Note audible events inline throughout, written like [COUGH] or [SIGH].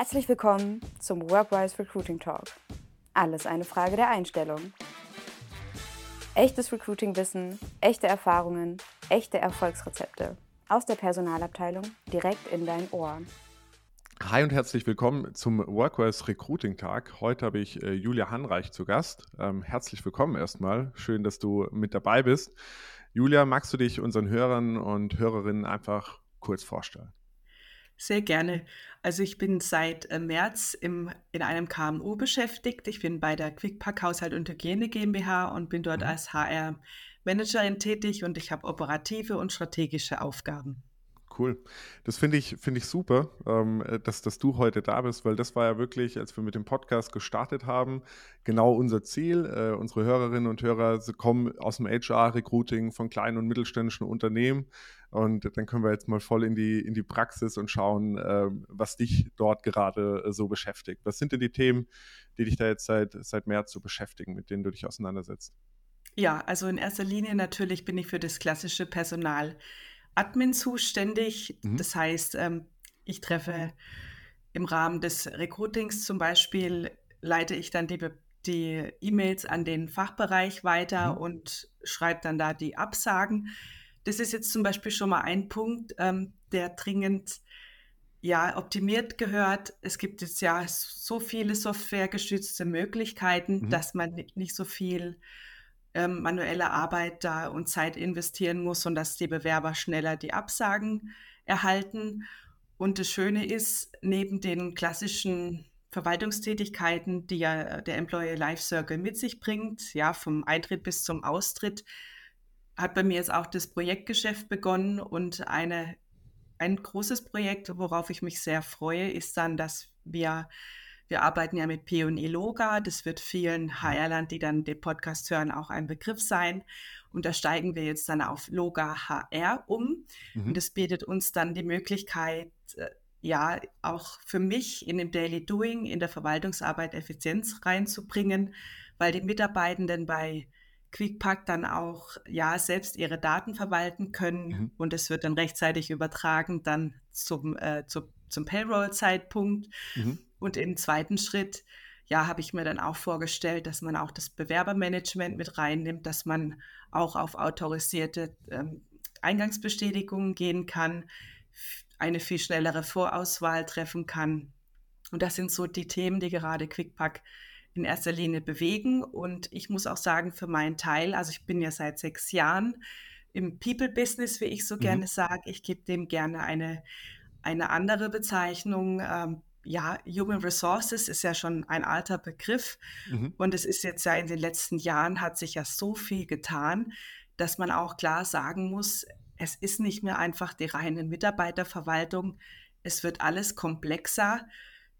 Herzlich willkommen zum Workwise Recruiting Talk. Alles eine Frage der Einstellung. Echtes Recruiting-Wissen, echte Erfahrungen, echte Erfolgsrezepte aus der Personalabteilung direkt in dein Ohr. Hi und herzlich willkommen zum Workwise Recruiting Tag. Heute habe ich äh, Julia Hanreich zu Gast. Ähm, herzlich willkommen erstmal. Schön, dass du mit dabei bist. Julia, magst du dich unseren Hörern und Hörerinnen einfach kurz vorstellen? Sehr gerne. Also ich bin seit äh, März im, in einem KMU beschäftigt. Ich bin bei der Quickpack Haushalt und Hygiene GmbH und bin dort mhm. als HR-Managerin tätig und ich habe operative und strategische Aufgaben. Cool. Das finde ich, find ich super, ähm, äh, dass, dass du heute da bist, weil das war ja wirklich, als wir mit dem Podcast gestartet haben, genau unser Ziel. Äh, unsere Hörerinnen und Hörer kommen aus dem HR-Recruiting von kleinen und mittelständischen Unternehmen. Und dann können wir jetzt mal voll in die, in die Praxis und schauen, äh, was dich dort gerade äh, so beschäftigt. Was sind denn die Themen, die dich da jetzt seit, seit März so beschäftigen, mit denen du dich auseinandersetzt? Ja, also in erster Linie natürlich bin ich für das klassische Personal Admin zuständig. Mhm. Das heißt, ähm, ich treffe im Rahmen des Recruitings zum Beispiel, leite ich dann die, die E-Mails an den Fachbereich weiter mhm. und schreibe dann da die Absagen. Das ist jetzt zum Beispiel schon mal ein Punkt, ähm, der dringend ja, optimiert gehört. Es gibt jetzt ja so viele softwaregestützte Möglichkeiten, mhm. dass man nicht so viel ähm, manuelle Arbeit da und Zeit investieren muss und dass die Bewerber schneller die Absagen erhalten. Und das Schöne ist, neben den klassischen Verwaltungstätigkeiten, die ja der Employee Life Circle mit sich bringt, ja, vom Eintritt bis zum Austritt, hat bei mir jetzt auch das Projektgeschäft begonnen und eine, ein großes Projekt, worauf ich mich sehr freue, ist dann, dass wir wir arbeiten ja mit P&E Loga. Das wird vielen HR-Land, die dann den Podcast hören, auch ein Begriff sein. Und da steigen wir jetzt dann auf Loga HR um. Mhm. Und das bietet uns dann die Möglichkeit, äh, ja, auch für mich in dem Daily Doing, in der Verwaltungsarbeit Effizienz reinzubringen, weil die Mitarbeitenden bei QuickPack dann auch ja selbst ihre Daten verwalten können mhm. und es wird dann rechtzeitig übertragen dann zum, äh, zu, zum Payroll-Zeitpunkt. Mhm. Und im zweiten Schritt, ja, habe ich mir dann auch vorgestellt, dass man auch das Bewerbermanagement mit reinnimmt, dass man auch auf autorisierte ähm, Eingangsbestätigungen gehen kann, eine viel schnellere Vorauswahl treffen kann. Und das sind so die Themen, die gerade QuickPack in erster Linie bewegen. Und ich muss auch sagen, für meinen Teil, also ich bin ja seit sechs Jahren im People-Business, wie ich so mhm. gerne sage. Ich gebe dem gerne eine, eine andere Bezeichnung. Ähm, ja, Human Resources ist ja schon ein alter Begriff. Mhm. Und es ist jetzt ja in den letzten Jahren hat sich ja so viel getan, dass man auch klar sagen muss, es ist nicht mehr einfach die reine Mitarbeiterverwaltung. Es wird alles komplexer.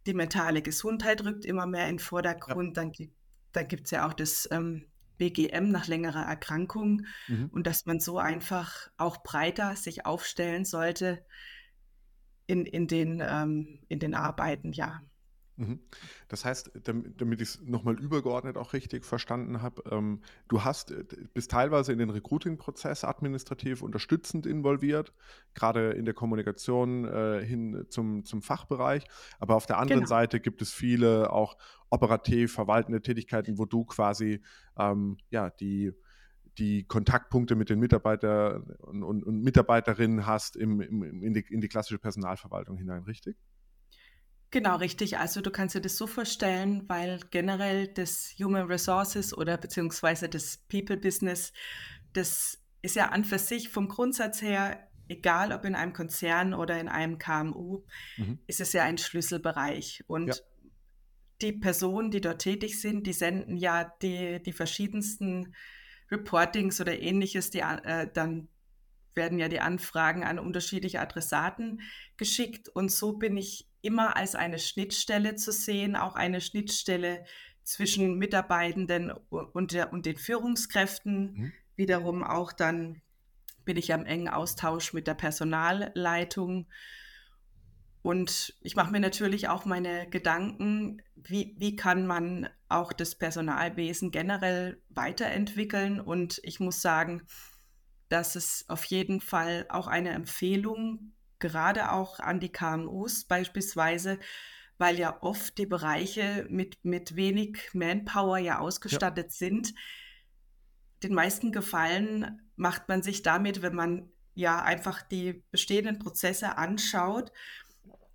Die mentale Gesundheit rückt immer mehr in den Vordergrund. Ja. Dann, dann gibt es ja auch das ähm, BGM nach längerer Erkrankung mhm. und dass man so einfach auch breiter sich aufstellen sollte in, in, den, ähm, in den Arbeiten, ja. Mhm. Das heißt, damit ich es nochmal übergeordnet auch richtig verstanden habe, ähm, du hast, äh, bist teilweise in den Recruiting-Prozess administrativ unterstützend involviert, gerade in der Kommunikation äh, hin zum, zum Fachbereich. Aber auf der anderen genau. Seite gibt es viele auch operativ verwaltende Tätigkeiten, wo du quasi ähm, ja, die, die Kontaktpunkte mit den Mitarbeitern und, und, und Mitarbeiterinnen hast im, im, in, die, in die klassische Personalverwaltung hinein, richtig? Genau, richtig. Also du kannst dir das so vorstellen, weil generell das Human Resources oder beziehungsweise das People Business, das ist ja an für sich vom Grundsatz her, egal ob in einem Konzern oder in einem KMU, mhm. ist es ja ein Schlüsselbereich. Und ja. die Personen, die dort tätig sind, die senden ja die, die verschiedensten Reportings oder ähnliches, die äh, dann werden ja die Anfragen an unterschiedliche Adressaten geschickt. Und so bin ich immer als eine Schnittstelle zu sehen, auch eine Schnittstelle zwischen Mitarbeitenden und, der, und den Führungskräften. Mhm. Wiederum auch dann bin ich am engen Austausch mit der Personalleitung. Und ich mache mir natürlich auch meine Gedanken, wie, wie kann man auch das Personalwesen generell weiterentwickeln. Und ich muss sagen, dass es auf jeden Fall auch eine Empfehlung, gerade auch an die KMUs beispielsweise, weil ja oft die Bereiche mit, mit wenig Manpower ja ausgestattet ja. sind. Den meisten Gefallen macht man sich damit, wenn man ja einfach die bestehenden Prozesse anschaut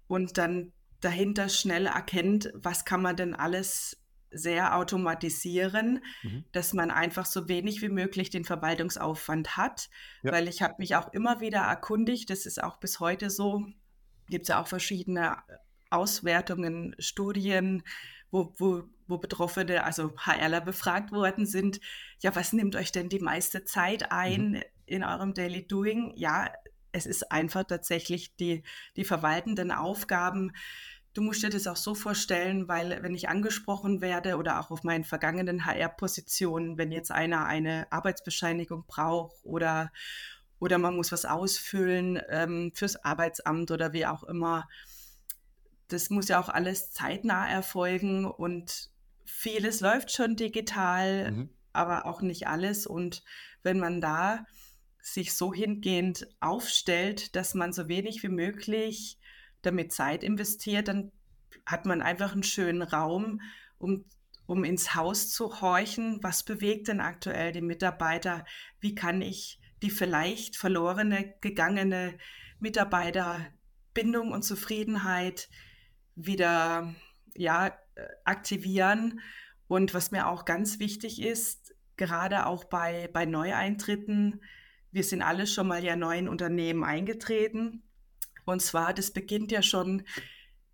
und dann dahinter schnell erkennt, was kann man denn alles sehr automatisieren, mhm. dass man einfach so wenig wie möglich den Verwaltungsaufwand hat, ja. weil ich habe mich auch immer wieder erkundigt, das ist auch bis heute so, gibt es ja auch verschiedene Auswertungen, Studien, wo, wo, wo Betroffene, also HRler befragt worden sind, ja, was nimmt euch denn die meiste Zeit ein mhm. in eurem Daily Doing? Ja, es ist einfach tatsächlich die, die verwaltenden Aufgaben, Du musst dir das auch so vorstellen, weil wenn ich angesprochen werde oder auch auf meinen vergangenen HR-Positionen, wenn jetzt einer eine Arbeitsbescheinigung braucht oder, oder man muss was ausfüllen ähm, fürs Arbeitsamt oder wie auch immer, das muss ja auch alles zeitnah erfolgen und vieles läuft schon digital, mhm. aber auch nicht alles. Und wenn man da sich so hingehend aufstellt, dass man so wenig wie möglich damit Zeit investiert, dann hat man einfach einen schönen Raum, um, um ins Haus zu horchen, was bewegt denn aktuell die Mitarbeiter, wie kann ich die vielleicht verlorene, gegangene Mitarbeiterbindung und Zufriedenheit wieder ja, aktivieren. Und was mir auch ganz wichtig ist, gerade auch bei, bei Neueintritten, wir sind alle schon mal ja neuen Unternehmen eingetreten und zwar, das beginnt ja schon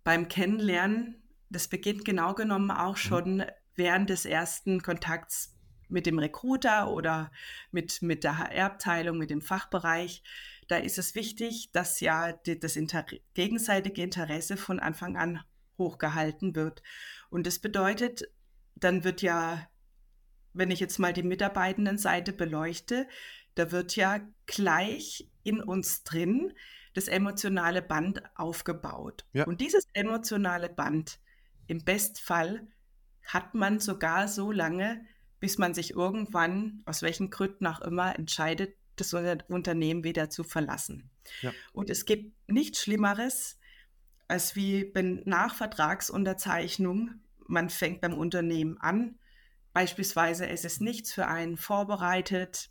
beim Kennenlernen. Das beginnt genau genommen auch mhm. schon mhm. während des ersten Kontakts mit dem Recruiter oder mit, mit der HR-Abteilung, mit dem Fachbereich. Da ist es wichtig, dass ja die, das Inter gegenseitige Interesse von Anfang an hochgehalten wird. Und das bedeutet, dann wird ja, wenn ich jetzt mal die Mitarbeitendenseite beleuchte, da wird ja gleich in uns drin das emotionale Band aufgebaut. Ja. Und dieses emotionale Band, im Bestfall, hat man sogar so lange, bis man sich irgendwann, aus welchen Gründen auch immer, entscheidet, das Unternehmen wieder zu verlassen. Ja. Und es gibt nichts Schlimmeres, als wie wenn nach Vertragsunterzeichnung man fängt beim Unternehmen an. Beispielsweise ist es nichts für einen vorbereitet,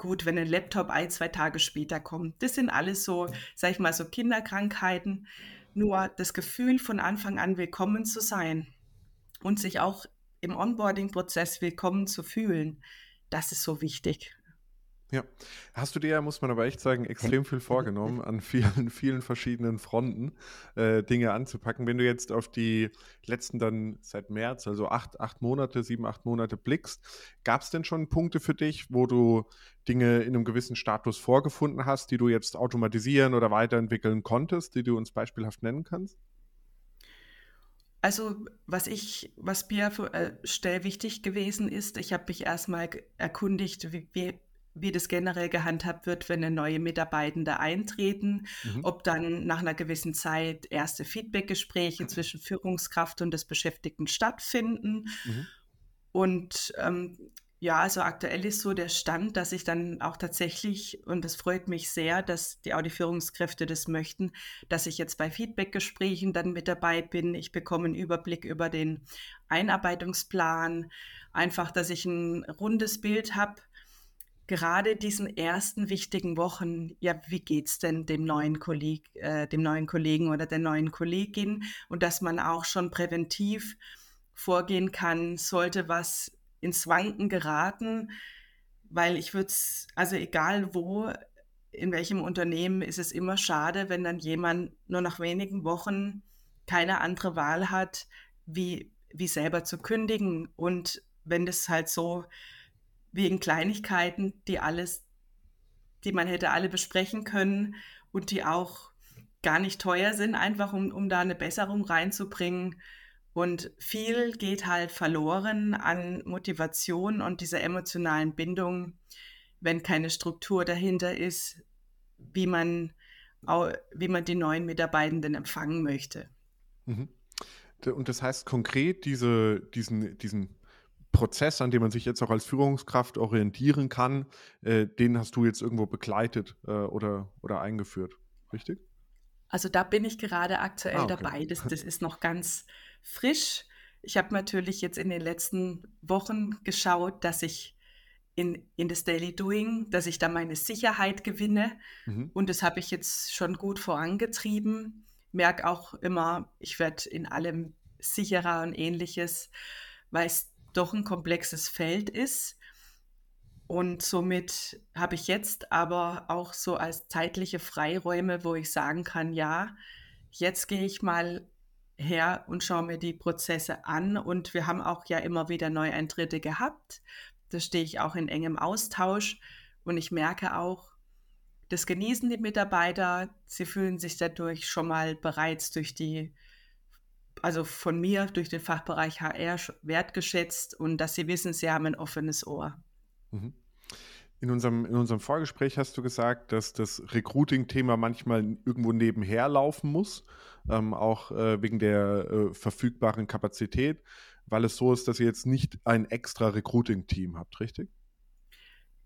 Gut, wenn ein Laptop ein, zwei Tage später kommt. Das sind alles so, sag ich mal, so Kinderkrankheiten. Nur das Gefühl, von Anfang an willkommen zu sein und sich auch im Onboarding-Prozess willkommen zu fühlen, das ist so wichtig. Ja, hast du dir, muss man aber echt sagen, extrem viel vorgenommen, an vielen, [LAUGHS] vielen verschiedenen Fronten äh, Dinge anzupacken. Wenn du jetzt auf die letzten dann seit März, also acht, acht Monate, sieben, acht Monate blickst, gab es denn schon Punkte für dich, wo du Dinge in einem gewissen Status vorgefunden hast, die du jetzt automatisieren oder weiterentwickeln konntest, die du uns beispielhaft nennen kannst? Also, was ich, was mir für, äh, wichtig gewesen ist, ich habe mich erstmal erkundigt, wie, wie, wie das generell gehandhabt wird, wenn eine neue Mitarbeitende eintreten, mhm. ob dann nach einer gewissen Zeit erste Feedbackgespräche zwischen Führungskraft und des Beschäftigten stattfinden. Mhm. Und ähm, ja, also aktuell ist so der Stand, dass ich dann auch tatsächlich, und das freut mich sehr, dass die Audi-Führungskräfte das möchten, dass ich jetzt bei Feedbackgesprächen dann mit dabei bin. Ich bekomme einen Überblick über den Einarbeitungsplan, einfach, dass ich ein rundes Bild habe, gerade diesen ersten wichtigen Wochen, ja, wie geht's denn dem neuen Kolleg, äh, dem neuen Kollegen oder der neuen Kollegin und dass man auch schon präventiv vorgehen kann, sollte was ins Wanken geraten, weil ich würde es, also egal wo, in welchem Unternehmen ist es immer schade, wenn dann jemand nur nach wenigen Wochen keine andere Wahl hat, wie, wie selber zu kündigen. Und wenn das halt so wegen Kleinigkeiten, die alles, die man hätte alle besprechen können und die auch gar nicht teuer sind, einfach um, um da eine Besserung reinzubringen. Und viel geht halt verloren an Motivation und dieser emotionalen Bindung, wenn keine Struktur dahinter ist, wie man, wie man die neuen Mitarbeitenden empfangen möchte. Mhm. Und das heißt konkret, diese, diesen, diesen Prozess, an dem man sich jetzt auch als Führungskraft orientieren kann, äh, den hast du jetzt irgendwo begleitet äh, oder, oder eingeführt, richtig? Also da bin ich gerade aktuell ah, okay. dabei. Das, das [LAUGHS] ist noch ganz frisch. Ich habe natürlich jetzt in den letzten Wochen geschaut, dass ich in, in das Daily Doing, dass ich da meine Sicherheit gewinne. Mhm. Und das habe ich jetzt schon gut vorangetrieben. Merke auch immer, ich werde in allem sicherer und ähnliches, weil es doch ein komplexes Feld ist. Und somit habe ich jetzt aber auch so als zeitliche Freiräume, wo ich sagen kann, ja, jetzt gehe ich mal her und schaue mir die Prozesse an. Und wir haben auch ja immer wieder Neueintritte gehabt. Da stehe ich auch in engem Austausch. Und ich merke auch, das genießen die Mitarbeiter. Sie fühlen sich dadurch schon mal bereits durch die, also von mir, durch den Fachbereich HR wertgeschätzt und dass sie wissen, sie haben ein offenes Ohr. Mhm. In unserem, in unserem Vorgespräch hast du gesagt, dass das Recruiting-Thema manchmal irgendwo nebenher laufen muss, ähm, auch äh, wegen der äh, verfügbaren Kapazität, weil es so ist, dass ihr jetzt nicht ein extra Recruiting-Team habt, richtig?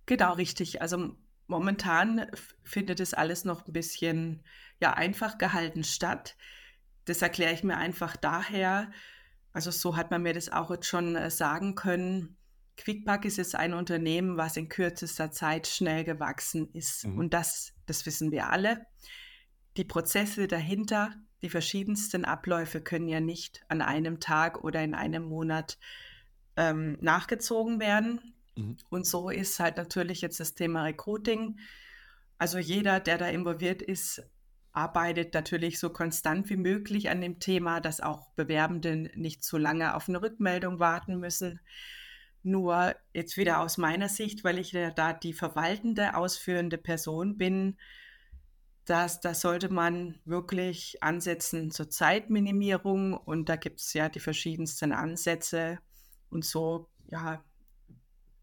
Genau, richtig. Also momentan findet es alles noch ein bisschen ja, einfach gehalten statt. Das erkläre ich mir einfach daher, also so hat man mir das auch jetzt schon äh, sagen können, Quickpack ist jetzt ein Unternehmen, was in kürzester Zeit schnell gewachsen ist. Mhm. Und das, das wissen wir alle. Die Prozesse dahinter, die verschiedensten Abläufe können ja nicht an einem Tag oder in einem Monat ähm, nachgezogen werden. Mhm. Und so ist halt natürlich jetzt das Thema Recruiting. Also jeder, der da involviert ist, arbeitet natürlich so konstant wie möglich an dem Thema, dass auch Bewerbende nicht zu lange auf eine Rückmeldung warten müssen. Nur jetzt wieder aus meiner Sicht, weil ich ja da die verwaltende, ausführende Person bin, dass da sollte man wirklich ansetzen zur Zeitminimierung und da gibt es ja die verschiedensten Ansätze und so, ja,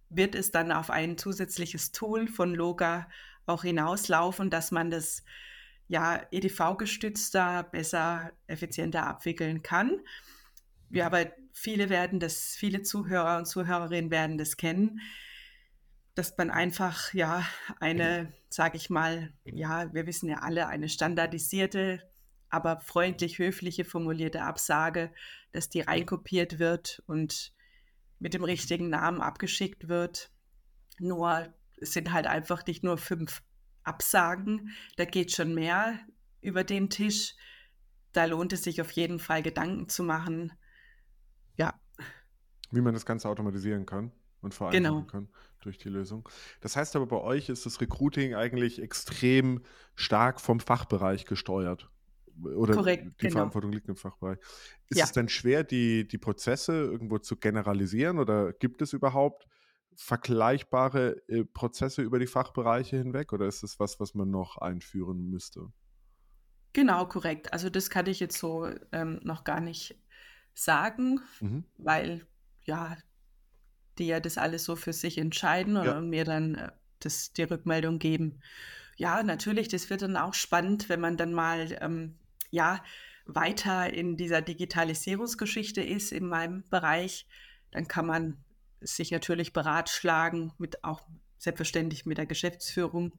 wird es dann auf ein zusätzliches Tool von Loga auch hinauslaufen, dass man das ja EDV-gestützter, besser, effizienter abwickeln kann. Ja, aber viele werden das, viele Zuhörer und Zuhörerinnen werden das kennen, dass man einfach, ja, eine, sage ich mal, ja, wir wissen ja alle, eine standardisierte, aber freundlich, höfliche formulierte Absage, dass die reinkopiert wird und mit dem richtigen Namen abgeschickt wird. Nur es sind halt einfach nicht nur fünf Absagen, da geht schon mehr über den Tisch. Da lohnt es sich auf jeden Fall Gedanken zu machen, ja. Wie man das Ganze automatisieren kann und vereinfachen genau. kann durch die Lösung. Das heißt aber, bei euch ist das Recruiting eigentlich extrem stark vom Fachbereich gesteuert. Oder Korrekt, die genau. Verantwortung liegt im Fachbereich. Ist ja. es denn schwer, die, die Prozesse irgendwo zu generalisieren oder gibt es überhaupt vergleichbare äh, Prozesse über die Fachbereiche hinweg oder ist es was, was man noch einführen müsste? Genau, korrekt. Also das kann ich jetzt so ähm, noch gar nicht sagen, mhm. weil ja, die ja das alles so für sich entscheiden und, ja. und mir dann äh, das, die Rückmeldung geben. Ja, natürlich, das wird dann auch spannend, wenn man dann mal ähm, ja, weiter in dieser Digitalisierungsgeschichte ist in meinem Bereich. Dann kann man sich natürlich beratschlagen, mit auch selbstverständlich mit der Geschäftsführung,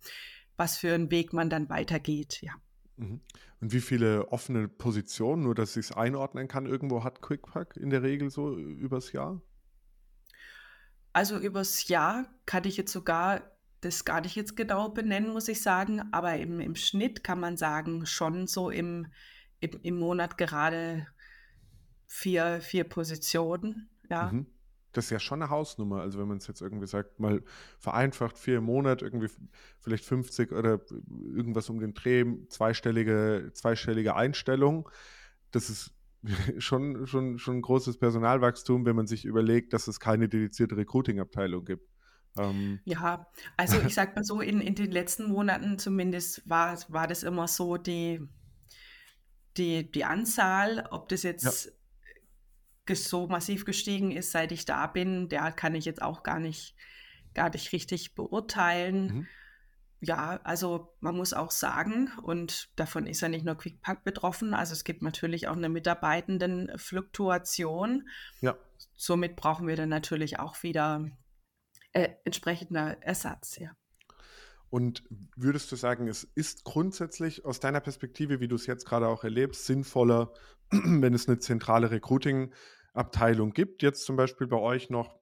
was für einen Weg man dann weitergeht, ja. Mhm. Und wie viele offene Positionen, nur dass ich es einordnen kann, irgendwo hat QuickPack in der Regel so übers Jahr? Also übers Jahr kann ich jetzt sogar das gar nicht jetzt genau benennen, muss ich sagen, aber im, im Schnitt kann man sagen, schon so im, im, im Monat gerade vier, vier Positionen, ja. Mhm. Das ist ja schon eine Hausnummer. Also wenn man es jetzt irgendwie sagt, mal vereinfacht, vier im Monat, irgendwie vielleicht 50 oder irgendwas um den Dreh, zweistellige, zweistellige Einstellung. Das ist [LAUGHS] schon, schon, schon ein großes Personalwachstum, wenn man sich überlegt, dass es keine dedizierte Recruiting-Abteilung gibt. Ähm. Ja, also ich sag mal so, in, in den letzten Monaten zumindest war, war das immer so die, die, die Anzahl, ob das jetzt ja so massiv gestiegen ist, seit ich da bin, der kann ich jetzt auch gar nicht, gar nicht richtig beurteilen. Mhm. Ja, also man muss auch sagen, und davon ist ja nicht nur QuickPack betroffen, also es gibt natürlich auch eine Mitarbeitendenfluktuation. Ja. Somit brauchen wir dann natürlich auch wieder äh, entsprechender Ersatz, ja. Und würdest du sagen, es ist grundsätzlich aus deiner Perspektive, wie du es jetzt gerade auch erlebst, sinnvoller, [CLEARS THROAT] wenn es eine zentrale Recruiting-Abteilung gibt, jetzt zum Beispiel bei euch noch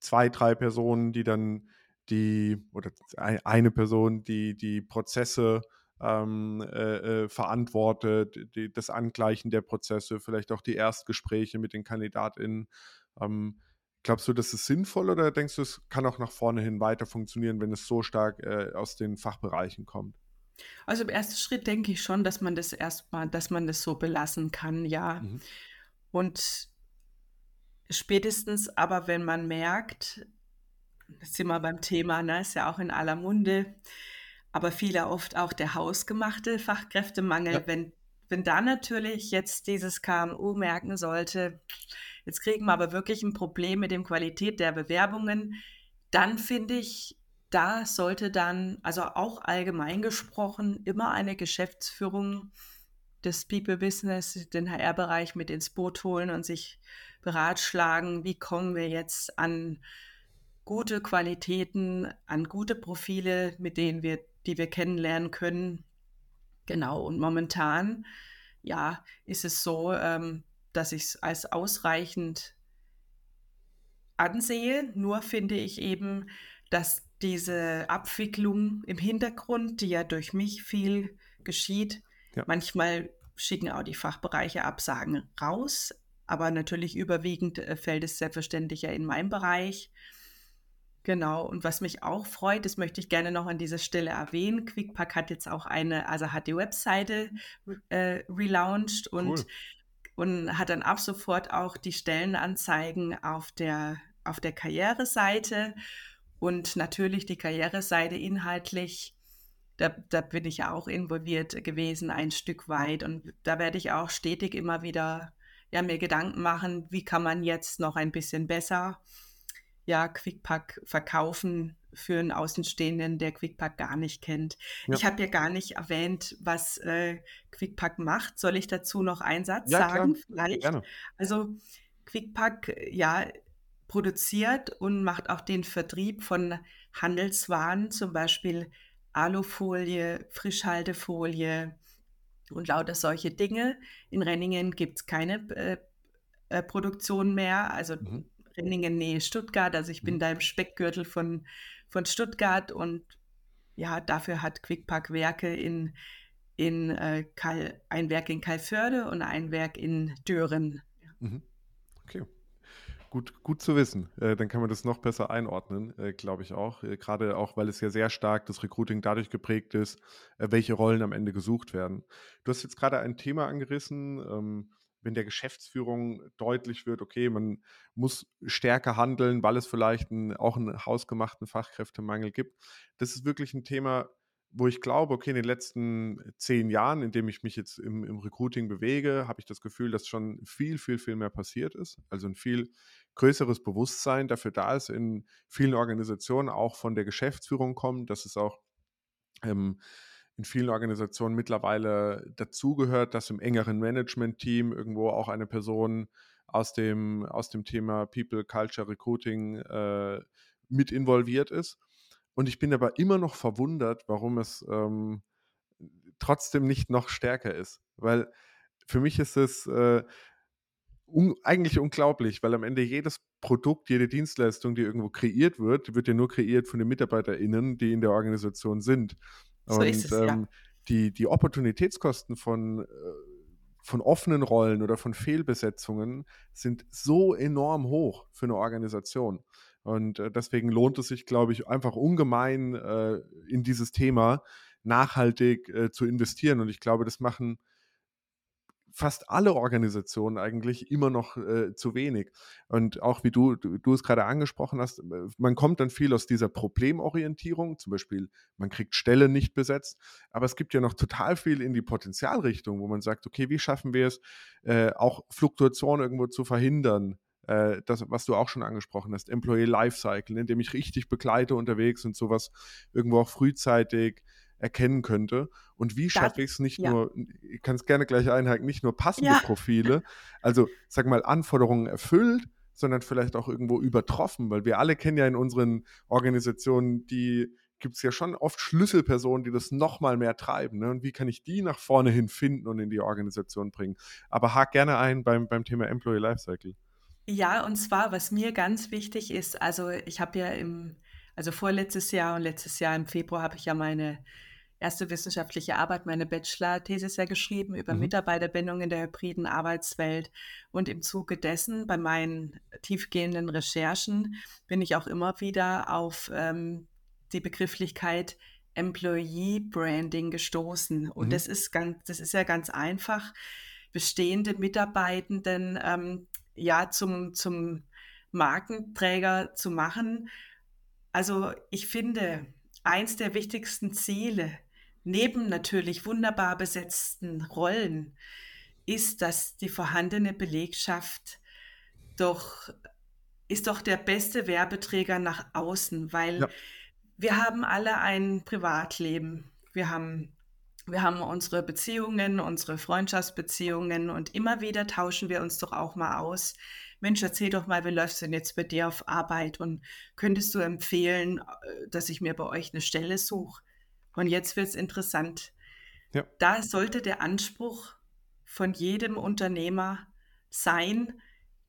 zwei, drei Personen, die dann die, oder eine Person, die die Prozesse ähm, äh, äh, verantwortet, die, das Angleichen der Prozesse, vielleicht auch die Erstgespräche mit den KandidatInnen. Ähm, Glaubst du, das ist sinnvoll oder denkst du, es kann auch nach vorne hin weiter funktionieren, wenn es so stark äh, aus den Fachbereichen kommt? Also im ersten Schritt denke ich schon, dass man das erstmal, dass man das so belassen kann, ja. Mhm. Und spätestens aber, wenn man merkt, das sind wir beim Thema, ne, ist ja auch in aller Munde, aber viele oft auch der hausgemachte Fachkräftemangel, ja. wenn, wenn da natürlich jetzt dieses KMU merken sollte, Jetzt kriegen wir aber wirklich ein Problem mit der Qualität der Bewerbungen. Dann finde ich, da sollte dann, also auch allgemein gesprochen, immer eine Geschäftsführung des People Business, den HR-Bereich mit ins Boot holen und sich beratschlagen, wie kommen wir jetzt an gute Qualitäten, an gute Profile, mit denen wir, die wir kennenlernen können. Genau, und momentan, ja, ist es so, ähm, dass ich es als ausreichend ansehe. Nur finde ich eben, dass diese Abwicklung im Hintergrund, die ja durch mich viel geschieht, ja. manchmal schicken auch die Fachbereiche Absagen raus, aber natürlich überwiegend äh, fällt es selbstverständlich ja in meinem Bereich. Genau, und was mich auch freut, das möchte ich gerne noch an dieser Stelle erwähnen. QuickPack hat jetzt auch eine, also hat die Webseite äh, relaunched und cool und hat dann ab sofort auch die Stellenanzeigen auf der, auf der Karriereseite und natürlich die Karriereseite inhaltlich. Da, da bin ich auch involviert gewesen, ein Stück weit. Und da werde ich auch stetig immer wieder ja, mir Gedanken machen, wie kann man jetzt noch ein bisschen besser ja, Quickpack verkaufen für einen Außenstehenden, der Quickpack gar nicht kennt. Ja. Ich habe ja gar nicht erwähnt, was äh, Quickpack macht. Soll ich dazu noch einen Satz ja, sagen? Klar. Vielleicht. Gerne. Also Quickpack, ja, produziert und macht auch den Vertrieb von Handelswaren, zum Beispiel Alufolie, Frischhaltefolie und lauter solche Dinge. In Renningen gibt es keine äh, äh, Produktion mehr. Also mhm. Renningen Nähe Stuttgart. Also ich bin mhm. da im Speckgürtel von, von Stuttgart und ja, dafür hat Quickpack Werke in, in äh, Kal, ein Werk in Kalförde und ein Werk in Düren. Mhm. Okay. Gut, gut zu wissen. Äh, dann kann man das noch besser einordnen, äh, glaube ich auch. Äh, Gerade auch, weil es ja sehr stark das Recruiting dadurch geprägt ist, äh, welche Rollen am Ende gesucht werden. Du hast jetzt gerade ein Thema angerissen, ähm, wenn der Geschäftsführung deutlich wird, okay, man muss stärker handeln, weil es vielleicht ein, auch einen hausgemachten Fachkräftemangel gibt. Das ist wirklich ein Thema, wo ich glaube, okay, in den letzten zehn Jahren, in dem ich mich jetzt im, im Recruiting bewege, habe ich das Gefühl, dass schon viel, viel, viel mehr passiert ist. Also ein viel größeres Bewusstsein dafür da ist, in vielen Organisationen auch von der Geschäftsführung kommt, dass es auch ähm, in vielen Organisationen mittlerweile dazugehört, dass im engeren Management-Team irgendwo auch eine Person aus dem, aus dem Thema People, Culture, Recruiting äh, mit involviert ist. Und ich bin aber immer noch verwundert, warum es ähm, trotzdem nicht noch stärker ist. Weil für mich ist es äh, un eigentlich unglaublich, weil am Ende jedes Produkt, jede Dienstleistung, die irgendwo kreiert wird, wird ja nur kreiert von den MitarbeiterInnen, die in der Organisation sind. So ist es, ähm, ja. die, die Opportunitätskosten von, äh, von offenen Rollen oder von Fehlbesetzungen sind so enorm hoch für eine Organisation. Und äh, deswegen lohnt es sich, glaube ich, einfach ungemein äh, in dieses Thema nachhaltig äh, zu investieren. Und ich glaube, das machen fast alle Organisationen eigentlich immer noch äh, zu wenig. Und auch wie du, du, du es gerade angesprochen hast, äh, man kommt dann viel aus dieser Problemorientierung, zum Beispiel, man kriegt Stellen nicht besetzt, aber es gibt ja noch total viel in die Potenzialrichtung, wo man sagt, okay, wie schaffen wir es, äh, auch Fluktuation irgendwo zu verhindern? Äh, das, was du auch schon angesprochen hast, Employee Lifecycle, indem ich richtig begleite unterwegs und sowas irgendwo auch frühzeitig erkennen könnte. Und wie schaffe ich es nicht ja. nur, ich kann es gerne gleich einhaken, nicht nur passende ja. Profile, also sag mal Anforderungen erfüllt, sondern vielleicht auch irgendwo übertroffen, weil wir alle kennen ja in unseren Organisationen die, gibt es ja schon oft Schlüsselpersonen, die das nochmal mehr treiben. Ne? Und wie kann ich die nach vorne hin finden und in die Organisation bringen? Aber hak gerne ein beim, beim Thema Employee Lifecycle. Ja, und zwar, was mir ganz wichtig ist, also ich habe ja im, also vorletztes Jahr und letztes Jahr im Februar habe ich ja meine erste wissenschaftliche Arbeit, meine Bachelor-Thesis ja geschrieben über mhm. Mitarbeiterbindung in der hybriden Arbeitswelt. Und im Zuge dessen, bei meinen tiefgehenden Recherchen, bin ich auch immer wieder auf ähm, die Begrifflichkeit Employee Branding gestoßen. Und mhm. das ist ganz, das ist ja ganz einfach, bestehende Mitarbeitenden ähm, ja zum, zum Markenträger zu machen. Also ich finde, eins der wichtigsten Ziele neben natürlich wunderbar besetzten Rollen ist, dass die vorhandene Belegschaft doch ist doch der beste Werbeträger nach außen, weil ja. wir haben alle ein Privatleben. Wir haben wir haben unsere Beziehungen, unsere Freundschaftsbeziehungen und immer wieder tauschen wir uns doch auch mal aus. Mensch, erzähl doch mal, wie läuft es denn jetzt bei dir auf Arbeit und könntest du empfehlen, äh, dass ich mir bei euch eine Stelle suche? Und jetzt wird es interessant. Ja. Da sollte der Anspruch von jedem Unternehmer sein,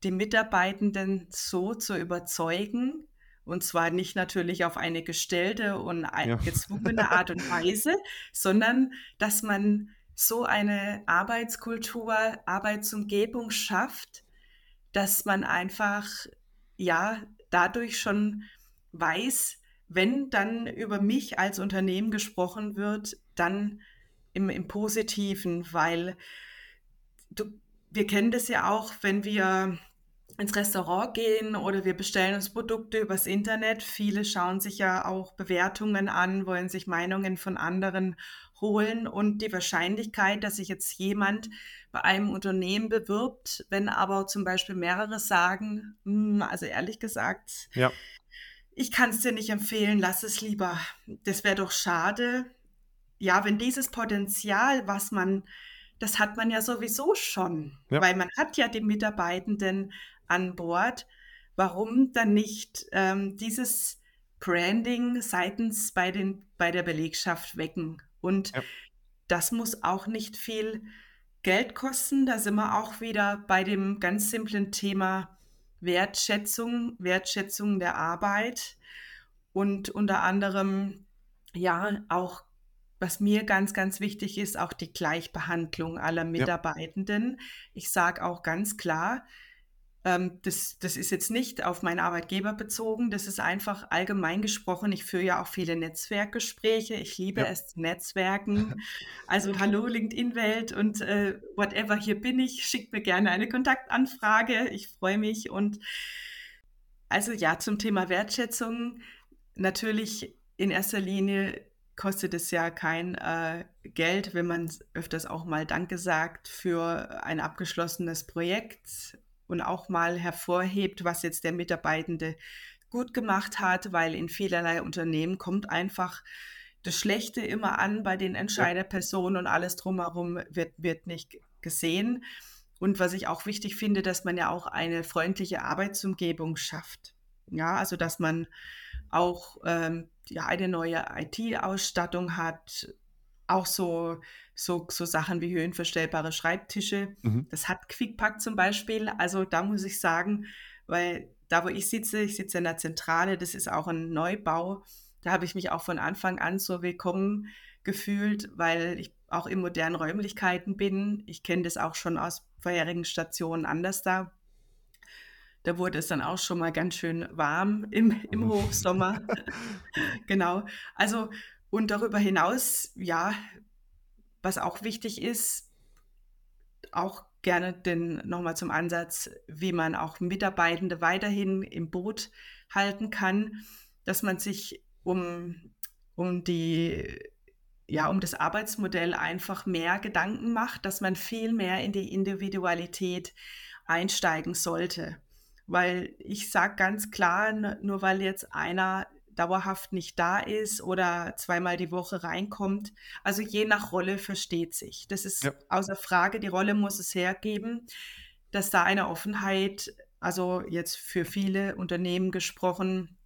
die Mitarbeitenden so zu überzeugen, und zwar nicht natürlich auf eine gestellte und ja. gezwungene Art und [LAUGHS] Weise, sondern dass man so eine Arbeitskultur, Arbeitsumgebung schafft, dass man einfach ja dadurch schon weiß, wenn dann über mich als Unternehmen gesprochen wird, dann im, im Positiven, weil du, wir kennen das ja auch, wenn wir ins Restaurant gehen oder wir bestellen uns Produkte übers Internet. Viele schauen sich ja auch Bewertungen an, wollen sich Meinungen von anderen holen und die Wahrscheinlichkeit, dass sich jetzt jemand bei einem Unternehmen bewirbt, wenn aber zum Beispiel mehrere sagen, hm, also ehrlich gesagt, ja ich kann es dir nicht empfehlen, lass es lieber. Das wäre doch schade. Ja, wenn dieses Potenzial, was man, das hat man ja sowieso schon, ja. weil man hat ja die Mitarbeitenden an Bord. Warum dann nicht ähm, dieses Branding seitens bei, den, bei der Belegschaft wecken? Und ja. das muss auch nicht viel Geld kosten. Da sind wir auch wieder bei dem ganz simplen Thema Wertschätzung, Wertschätzung der Arbeit und unter anderem ja auch was mir ganz, ganz wichtig ist, auch die Gleichbehandlung aller Mitarbeitenden. Ja. Ich sage auch ganz klar, ähm, das, das ist jetzt nicht auf meinen Arbeitgeber bezogen, das ist einfach allgemein gesprochen. Ich führe ja auch viele Netzwerkgespräche. Ich liebe ja. es zu Netzwerken. [LAUGHS] Also hallo LinkedIn-Welt und äh, whatever, hier bin ich. Schickt mir gerne eine Kontaktanfrage. Ich freue mich. Und also ja, zum Thema Wertschätzung. Natürlich in erster Linie kostet es ja kein äh, Geld, wenn man öfters auch mal Danke sagt für ein abgeschlossenes Projekt und auch mal hervorhebt, was jetzt der Mitarbeitende gut gemacht hat, weil in vielerlei Unternehmen kommt einfach das Schlechte immer an bei den Entscheiderpersonen und alles drumherum wird, wird nicht gesehen. Und was ich auch wichtig finde, dass man ja auch eine freundliche Arbeitsumgebung schafft. Ja, also dass man auch ähm, ja, eine neue IT-Ausstattung hat, auch so, so, so Sachen wie höhenverstellbare Schreibtische. Mhm. Das hat Quickpack zum Beispiel. Also da muss ich sagen, weil da, wo ich sitze, ich sitze in der Zentrale, das ist auch ein Neubau. Da habe ich mich auch von Anfang an so willkommen gefühlt, weil ich auch in modernen Räumlichkeiten bin. Ich kenne das auch schon aus vorherigen Stationen anders da. Da wurde es dann auch schon mal ganz schön warm im, im mhm. Hochsommer. [LAUGHS] genau. Also und darüber hinaus, ja, was auch wichtig ist, auch gerne den nochmal zum Ansatz, wie man auch Mitarbeitende weiterhin im Boot halten kann, dass man sich um, um die ja, um das Arbeitsmodell einfach mehr Gedanken macht, dass man viel mehr in die Individualität einsteigen sollte. Weil ich sage ganz klar, nur weil jetzt einer dauerhaft nicht da ist oder zweimal die Woche reinkommt. Also je nach Rolle versteht sich. Das ist ja. außer Frage, die Rolle muss es hergeben, dass da eine Offenheit, also jetzt für viele Unternehmen gesprochen,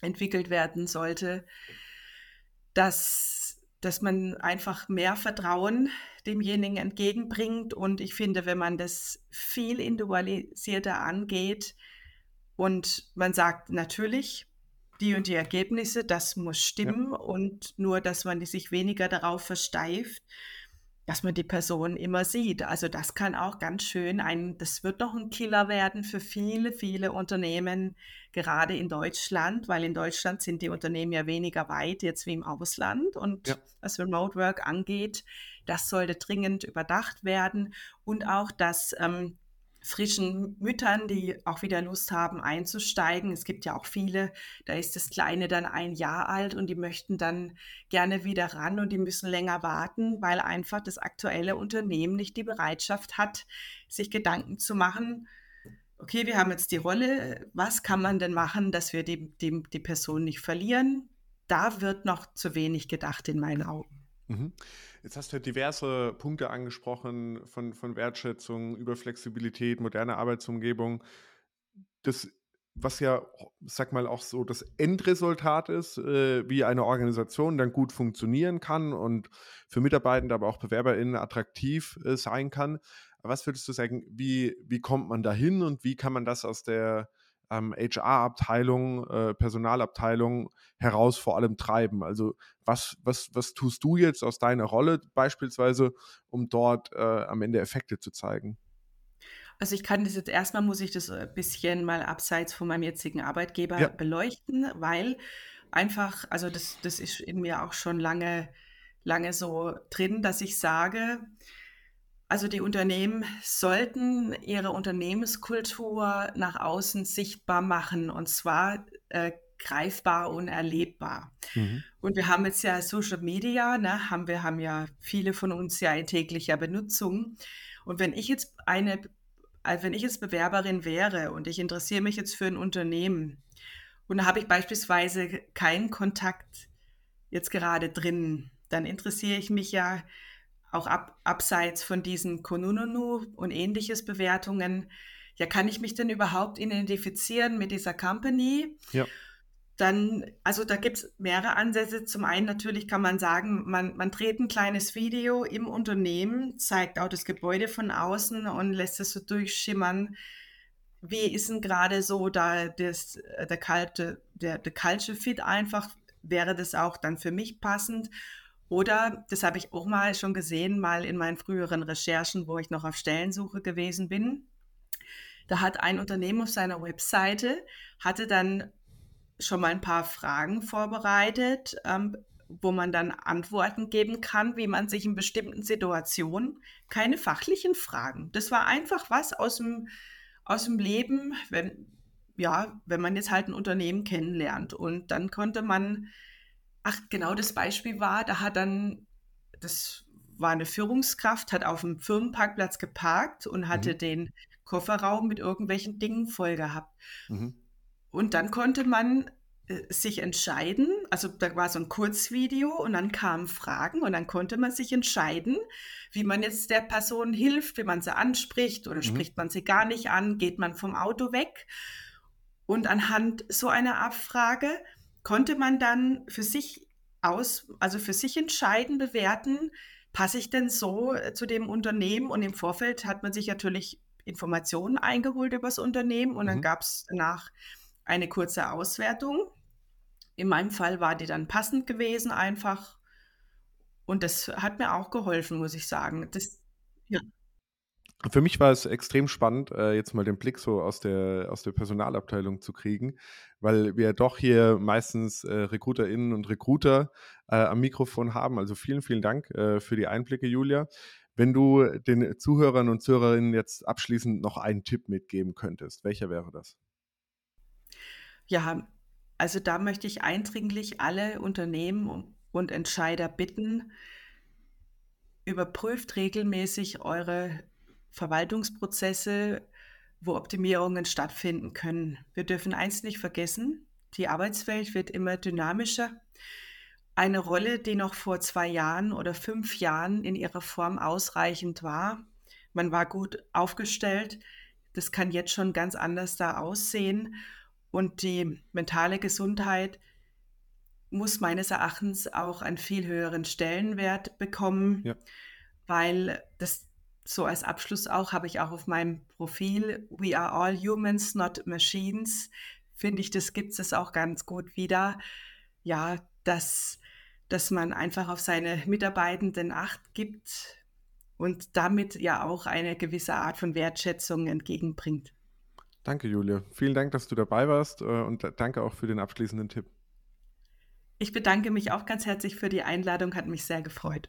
entwickelt werden sollte. dass, dass man einfach mehr Vertrauen demjenigen entgegenbringt. Und ich finde, wenn man das viel individualisierter angeht und man sagt, natürlich, die und die Ergebnisse, das muss stimmen ja. und nur, dass man sich weniger darauf versteift, dass man die Person immer sieht. Also das kann auch ganz schön ein, das wird noch ein Killer werden für viele, viele Unternehmen, gerade in Deutschland, weil in Deutschland sind die Unternehmen ja weniger weit jetzt wie im Ausland. Und ja. was Remote Work angeht, das sollte dringend überdacht werden. Und auch, dass ähm, frischen Müttern, die auch wieder Lust haben einzusteigen. Es gibt ja auch viele, da ist das Kleine dann ein Jahr alt und die möchten dann gerne wieder ran und die müssen länger warten, weil einfach das aktuelle Unternehmen nicht die Bereitschaft hat, sich Gedanken zu machen, okay, wir haben jetzt die Rolle, was kann man denn machen, dass wir die, die, die Person nicht verlieren? Da wird noch zu wenig gedacht in meinen Augen. Mhm. Jetzt hast du ja diverse Punkte angesprochen von, von Wertschätzung über Flexibilität, moderne Arbeitsumgebung. Das, was ja, sag mal, auch so das Endresultat ist, äh, wie eine Organisation dann gut funktionieren kann und für Mitarbeitende, aber auch BewerberInnen attraktiv äh, sein kann. Was würdest du sagen, wie, wie kommt man dahin und wie kann man das aus der ähm, HR-Abteilung, äh, Personalabteilung heraus vor allem treiben? Also was, was, was tust du jetzt aus deiner Rolle beispielsweise, um dort äh, am Ende Effekte zu zeigen? Also ich kann das jetzt erstmal, muss ich das ein bisschen mal abseits von meinem jetzigen Arbeitgeber ja. beleuchten, weil einfach, also das, das ist in mir auch schon lange, lange so drin, dass ich sage, also die Unternehmen sollten ihre Unternehmenskultur nach außen sichtbar machen und zwar äh, greifbar und erlebbar. Mhm. Und wir haben jetzt ja Social Media, ne, haben wir haben ja viele von uns ja in täglicher Benutzung. Und wenn ich jetzt eine, also wenn ich jetzt Bewerberin wäre und ich interessiere mich jetzt für ein Unternehmen und da habe ich beispielsweise keinen Kontakt jetzt gerade drin, dann interessiere ich mich ja auch ab, abseits von diesen Konununu und ähnliches Bewertungen, ja, kann ich mich denn überhaupt identifizieren mit dieser Company? Ja. Dann, also da gibt es mehrere Ansätze. Zum einen natürlich kann man sagen, man, man dreht ein kleines Video im Unternehmen, zeigt auch das Gebäude von außen und lässt es so durchschimmern. Wie ist denn gerade so da das, der, kalte, der, der Culture Fit einfach? Wäre das auch dann für mich passend? Oder, das habe ich auch mal schon gesehen, mal in meinen früheren Recherchen, wo ich noch auf Stellensuche gewesen bin. Da hat ein Unternehmen auf seiner Webseite, hatte dann schon mal ein paar Fragen vorbereitet, ähm, wo man dann Antworten geben kann, wie man sich in bestimmten Situationen, keine fachlichen Fragen. Das war einfach was aus dem, aus dem Leben, wenn, ja, wenn man jetzt halt ein Unternehmen kennenlernt. Und dann konnte man Ach, genau das Beispiel war, da hat dann, das war eine Führungskraft, hat auf dem Firmenparkplatz geparkt und hatte mhm. den Kofferraum mit irgendwelchen Dingen voll gehabt. Mhm. Und dann konnte man äh, sich entscheiden, also da war so ein Kurzvideo und dann kamen Fragen und dann konnte man sich entscheiden, wie man jetzt der Person hilft, wie man sie anspricht oder mhm. spricht man sie gar nicht an, geht man vom Auto weg. Und anhand so einer Abfrage konnte man dann für sich aus, also für sich entscheiden, bewerten, passe ich denn so äh, zu dem Unternehmen? Und im Vorfeld hat man sich natürlich Informationen eingeholt über das Unternehmen und mhm. dann gab es danach eine kurze Auswertung. In meinem Fall war die dann passend gewesen einfach. Und das hat mir auch geholfen, muss ich sagen. Das, ja. Für mich war es extrem spannend, äh, jetzt mal den Blick so aus der, aus der Personalabteilung zu kriegen, weil wir doch hier meistens äh, RecruiterInnen und Recruiter äh, am Mikrofon haben. Also vielen, vielen Dank äh, für die Einblicke, Julia. Wenn du den Zuhörern und Zuhörerinnen jetzt abschließend noch einen Tipp mitgeben könntest, welcher wäre das? Ja, also da möchte ich eindringlich alle Unternehmen und Entscheider bitten, überprüft regelmäßig eure Verwaltungsprozesse, wo Optimierungen stattfinden können. Wir dürfen eins nicht vergessen, die Arbeitswelt wird immer dynamischer. Eine Rolle, die noch vor zwei Jahren oder fünf Jahren in ihrer Form ausreichend war, man war gut aufgestellt, das kann jetzt schon ganz anders da aussehen. Und die mentale Gesundheit muss meines Erachtens auch einen viel höheren Stellenwert bekommen, ja. weil das so als Abschluss auch habe ich auch auf meinem Profil We are all humans, not machines. Finde ich, das gibt es auch ganz gut wieder. Ja, dass, dass man einfach auf seine Mitarbeitenden Acht gibt und damit ja auch eine gewisse Art von Wertschätzung entgegenbringt. Danke, Julia. Vielen Dank, dass du dabei warst äh, und danke auch für den abschließenden Tipp. Ich bedanke mich auch ganz herzlich für die Einladung, hat mich sehr gefreut.